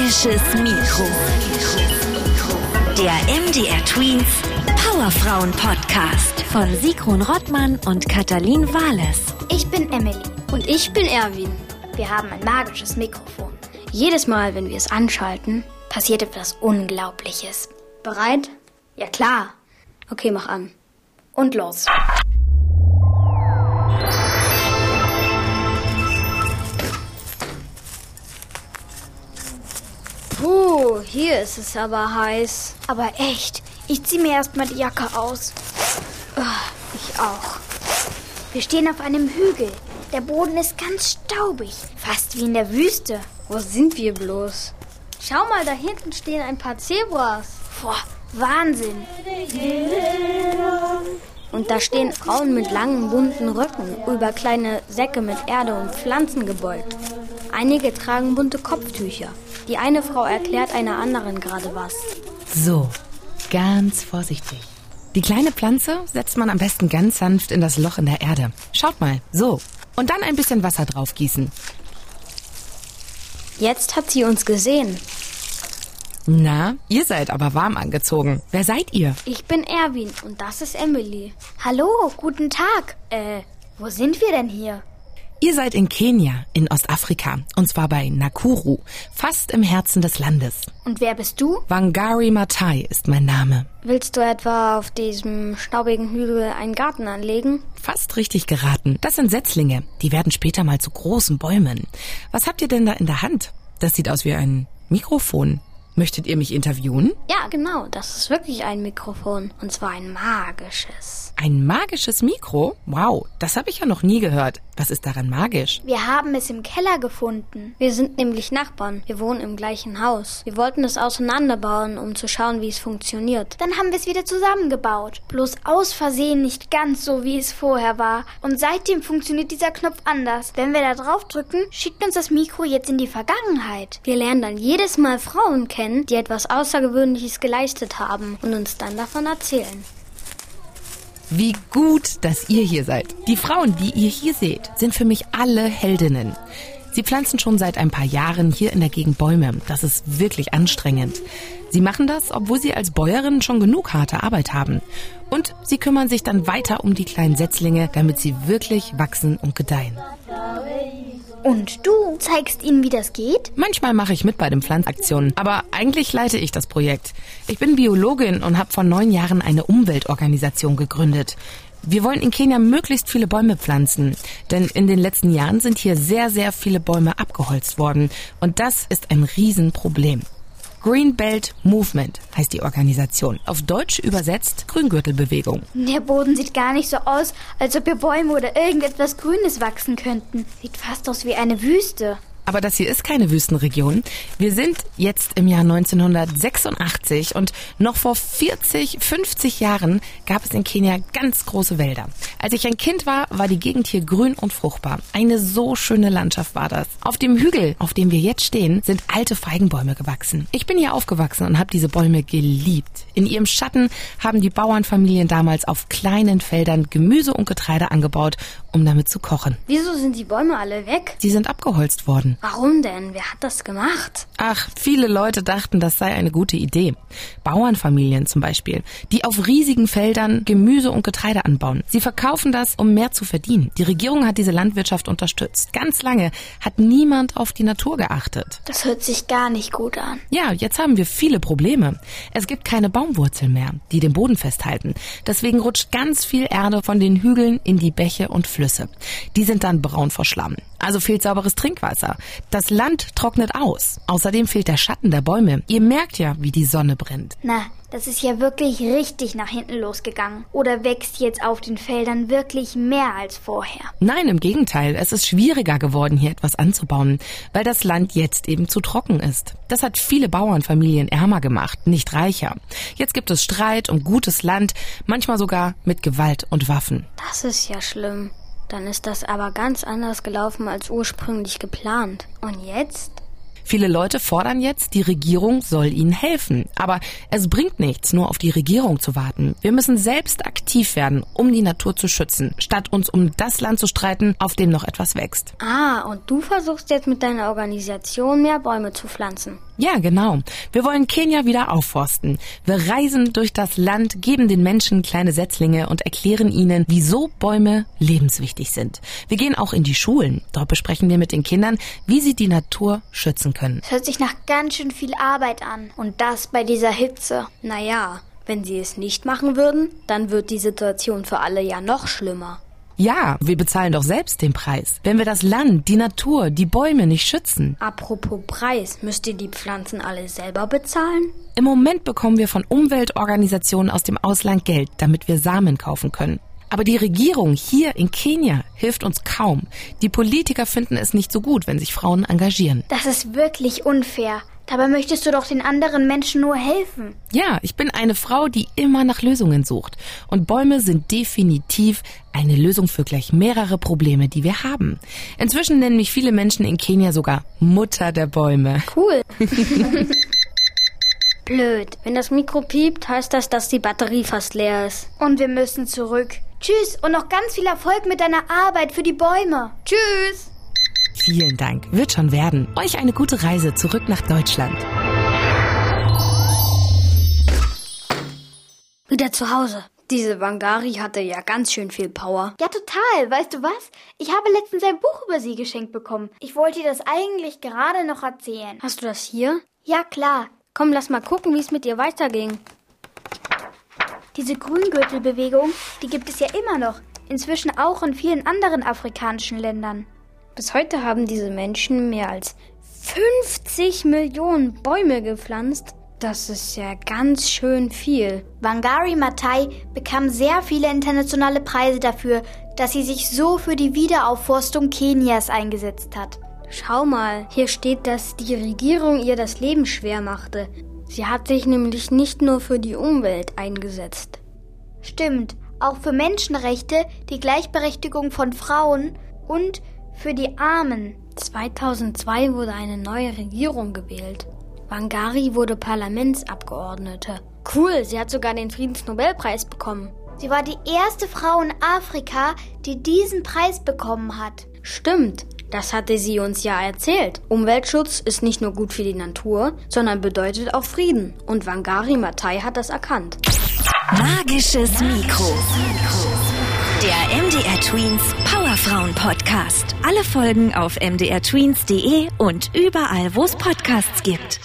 Magisches Mikro. Der MDR Tweens Powerfrauen Podcast von Sigrun Rottmann und Katalin Wales. Ich bin Emily. Und ich bin Erwin. Wir haben ein magisches Mikrofon. Jedes Mal, wenn wir es anschalten, passiert etwas Unglaubliches. Bereit? Ja klar. Okay, mach an. Und los. Hier ist es aber heiß. Aber echt, ich zieh mir erstmal die Jacke aus. Ich auch. Wir stehen auf einem Hügel. Der Boden ist ganz staubig, fast wie in der Wüste. Wo sind wir bloß? Schau mal, da hinten stehen ein paar Zebras. Boah, Wahnsinn. Und da stehen Frauen mit langen, bunten Röcken über kleine Säcke mit Erde und Pflanzen gebeugt. Einige tragen bunte Kopftücher. Die eine Frau erklärt einer anderen gerade was. So, ganz vorsichtig. Die kleine Pflanze setzt man am besten ganz sanft in das Loch in der Erde. Schaut mal, so. Und dann ein bisschen Wasser drauf gießen. Jetzt hat sie uns gesehen. Na, ihr seid aber warm angezogen. Wer seid ihr? Ich bin Erwin und das ist Emily. Hallo, guten Tag. Äh, wo sind wir denn hier? Ihr seid in Kenia, in Ostafrika. Und zwar bei Nakuru, fast im Herzen des Landes. Und wer bist du? Wangari Matai ist mein Name. Willst du etwa auf diesem staubigen Hügel einen Garten anlegen? Fast richtig geraten. Das sind Setzlinge. Die werden später mal zu großen Bäumen. Was habt ihr denn da in der Hand? Das sieht aus wie ein Mikrofon. Möchtet ihr mich interviewen? Ja, genau. Das ist wirklich ein Mikrofon. Und zwar ein magisches. Ein magisches Mikro? Wow, das habe ich ja noch nie gehört. Was ist daran magisch? Wir haben es im Keller gefunden. Wir sind nämlich Nachbarn. Wir wohnen im gleichen Haus. Wir wollten es auseinanderbauen, um zu schauen, wie es funktioniert. Dann haben wir es wieder zusammengebaut. Bloß aus Versehen nicht ganz so, wie es vorher war. Und seitdem funktioniert dieser Knopf anders. Wenn wir da drauf drücken, schickt uns das Mikro jetzt in die Vergangenheit. Wir lernen dann jedes Mal Frauen kennen, die etwas Außergewöhnliches geleistet haben und uns dann davon erzählen. Wie gut, dass ihr hier seid. Die Frauen, die ihr hier seht, sind für mich alle Heldinnen. Sie pflanzen schon seit ein paar Jahren hier in der Gegend Bäume. Das ist wirklich anstrengend. Sie machen das, obwohl sie als Bäuerin schon genug harte Arbeit haben. Und sie kümmern sich dann weiter um die kleinen Setzlinge, damit sie wirklich wachsen und gedeihen. Und du zeigst ihnen, wie das geht? Manchmal mache ich mit bei den Pflanzaktionen, aber eigentlich leite ich das Projekt. Ich bin Biologin und habe vor neun Jahren eine Umweltorganisation gegründet. Wir wollen in Kenia möglichst viele Bäume pflanzen, denn in den letzten Jahren sind hier sehr, sehr viele Bäume abgeholzt worden und das ist ein Riesenproblem. Green Belt Movement heißt die Organisation. Auf Deutsch übersetzt Grüngürtelbewegung. Der Boden sieht gar nicht so aus, als ob hier Bäume oder irgendetwas Grünes wachsen könnten. Sieht fast aus wie eine Wüste. Aber das hier ist keine Wüstenregion. Wir sind jetzt im Jahr 1986 und noch vor 40, 50 Jahren gab es in Kenia ganz große Wälder. Als ich ein Kind war, war die Gegend hier grün und fruchtbar. Eine so schöne Landschaft war das. Auf dem Hügel, auf dem wir jetzt stehen, sind alte Feigenbäume gewachsen. Ich bin hier aufgewachsen und habe diese Bäume geliebt. In ihrem Schatten haben die Bauernfamilien damals auf kleinen Feldern Gemüse und Getreide angebaut, um damit zu kochen. Wieso sind die Bäume alle weg? Sie sind abgeholzt worden. Warum denn? Wer hat das gemacht? Ach, viele Leute dachten, das sei eine gute Idee. Bauernfamilien zum Beispiel, die auf riesigen Feldern Gemüse und Getreide anbauen. Sie verkaufen das, um mehr zu verdienen. Die Regierung hat diese Landwirtschaft unterstützt. Ganz lange hat niemand auf die Natur geachtet. Das hört sich gar nicht gut an. Ja, jetzt haben wir viele Probleme. Es gibt keine Baumwurzeln mehr, die den Boden festhalten. Deswegen rutscht ganz viel Erde von den Hügeln in die Bäche und Flüsse. Die sind dann braun verschlammen. Also fehlt sauberes Trinkwasser. Das Land trocknet aus. Außerdem fehlt der Schatten der Bäume. Ihr merkt ja, wie die Sonne brennt. Na, das ist ja wirklich richtig nach hinten losgegangen. Oder wächst jetzt auf den Feldern wirklich mehr als vorher? Nein, im Gegenteil. Es ist schwieriger geworden, hier etwas anzubauen, weil das Land jetzt eben zu trocken ist. Das hat viele Bauernfamilien ärmer gemacht, nicht reicher. Jetzt gibt es Streit um gutes Land, manchmal sogar mit Gewalt und Waffen. Das ist ja schlimm. Dann ist das aber ganz anders gelaufen als ursprünglich geplant. Und jetzt? Viele Leute fordern jetzt, die Regierung soll ihnen helfen. Aber es bringt nichts, nur auf die Regierung zu warten. Wir müssen selbst aktiv werden, um die Natur zu schützen, statt uns um das Land zu streiten, auf dem noch etwas wächst. Ah, und du versuchst jetzt mit deiner Organisation mehr Bäume zu pflanzen. Ja, genau. Wir wollen Kenia wieder aufforsten. Wir reisen durch das Land, geben den Menschen kleine Setzlinge und erklären ihnen, wieso Bäume lebenswichtig sind. Wir gehen auch in die Schulen. Dort besprechen wir mit den Kindern, wie sie die Natur schützen können. Das hört sich nach ganz schön viel Arbeit an. Und das bei dieser Hitze. Naja, wenn sie es nicht machen würden, dann wird die Situation für alle ja noch schlimmer. Ja, wir bezahlen doch selbst den Preis. Wenn wir das Land, die Natur, die Bäume nicht schützen. Apropos Preis, müsst ihr die Pflanzen alle selber bezahlen? Im Moment bekommen wir von Umweltorganisationen aus dem Ausland Geld, damit wir Samen kaufen können. Aber die Regierung hier in Kenia hilft uns kaum. Die Politiker finden es nicht so gut, wenn sich Frauen engagieren. Das ist wirklich unfair. Dabei möchtest du doch den anderen Menschen nur helfen. Ja, ich bin eine Frau, die immer nach Lösungen sucht. Und Bäume sind definitiv eine Lösung für gleich mehrere Probleme, die wir haben. Inzwischen nennen mich viele Menschen in Kenia sogar Mutter der Bäume. Cool. Blöd. Wenn das Mikro piept, heißt das, dass die Batterie fast leer ist. Und wir müssen zurück. Tschüss und noch ganz viel Erfolg mit deiner Arbeit für die Bäume. Tschüss. Vielen Dank. Wird schon werden. Euch eine gute Reise zurück nach Deutschland. Wieder zu Hause. Diese Wangari hatte ja ganz schön viel Power. Ja, total. Weißt du was? Ich habe letztens ein Buch über sie geschenkt bekommen. Ich wollte dir das eigentlich gerade noch erzählen. Hast du das hier? Ja, klar. Komm, lass mal gucken, wie es mit ihr weiterging. Diese Grüngürtelbewegung, die gibt es ja immer noch. Inzwischen auch in vielen anderen afrikanischen Ländern. Bis heute haben diese Menschen mehr als 50 Millionen Bäume gepflanzt. Das ist ja ganz schön viel. Wangari Maathai bekam sehr viele internationale Preise dafür, dass sie sich so für die Wiederaufforstung Kenias eingesetzt hat. Schau mal, hier steht, dass die Regierung ihr das Leben schwer machte. Sie hat sich nämlich nicht nur für die Umwelt eingesetzt. Stimmt, auch für Menschenrechte, die Gleichberechtigung von Frauen und für die Armen. 2002 wurde eine neue Regierung gewählt. Wangari wurde Parlamentsabgeordnete. Cool, sie hat sogar den Friedensnobelpreis bekommen. Sie war die erste Frau in Afrika, die diesen Preis bekommen hat. Stimmt, das hatte sie uns ja erzählt. Umweltschutz ist nicht nur gut für die Natur, sondern bedeutet auch Frieden. Und Wangari Maathai hat das erkannt. Magisches Mikro. Der MDR Tweens Powerfrauen Podcast. Alle Folgen auf mdrtweens.de und überall, wo es Podcasts gibt.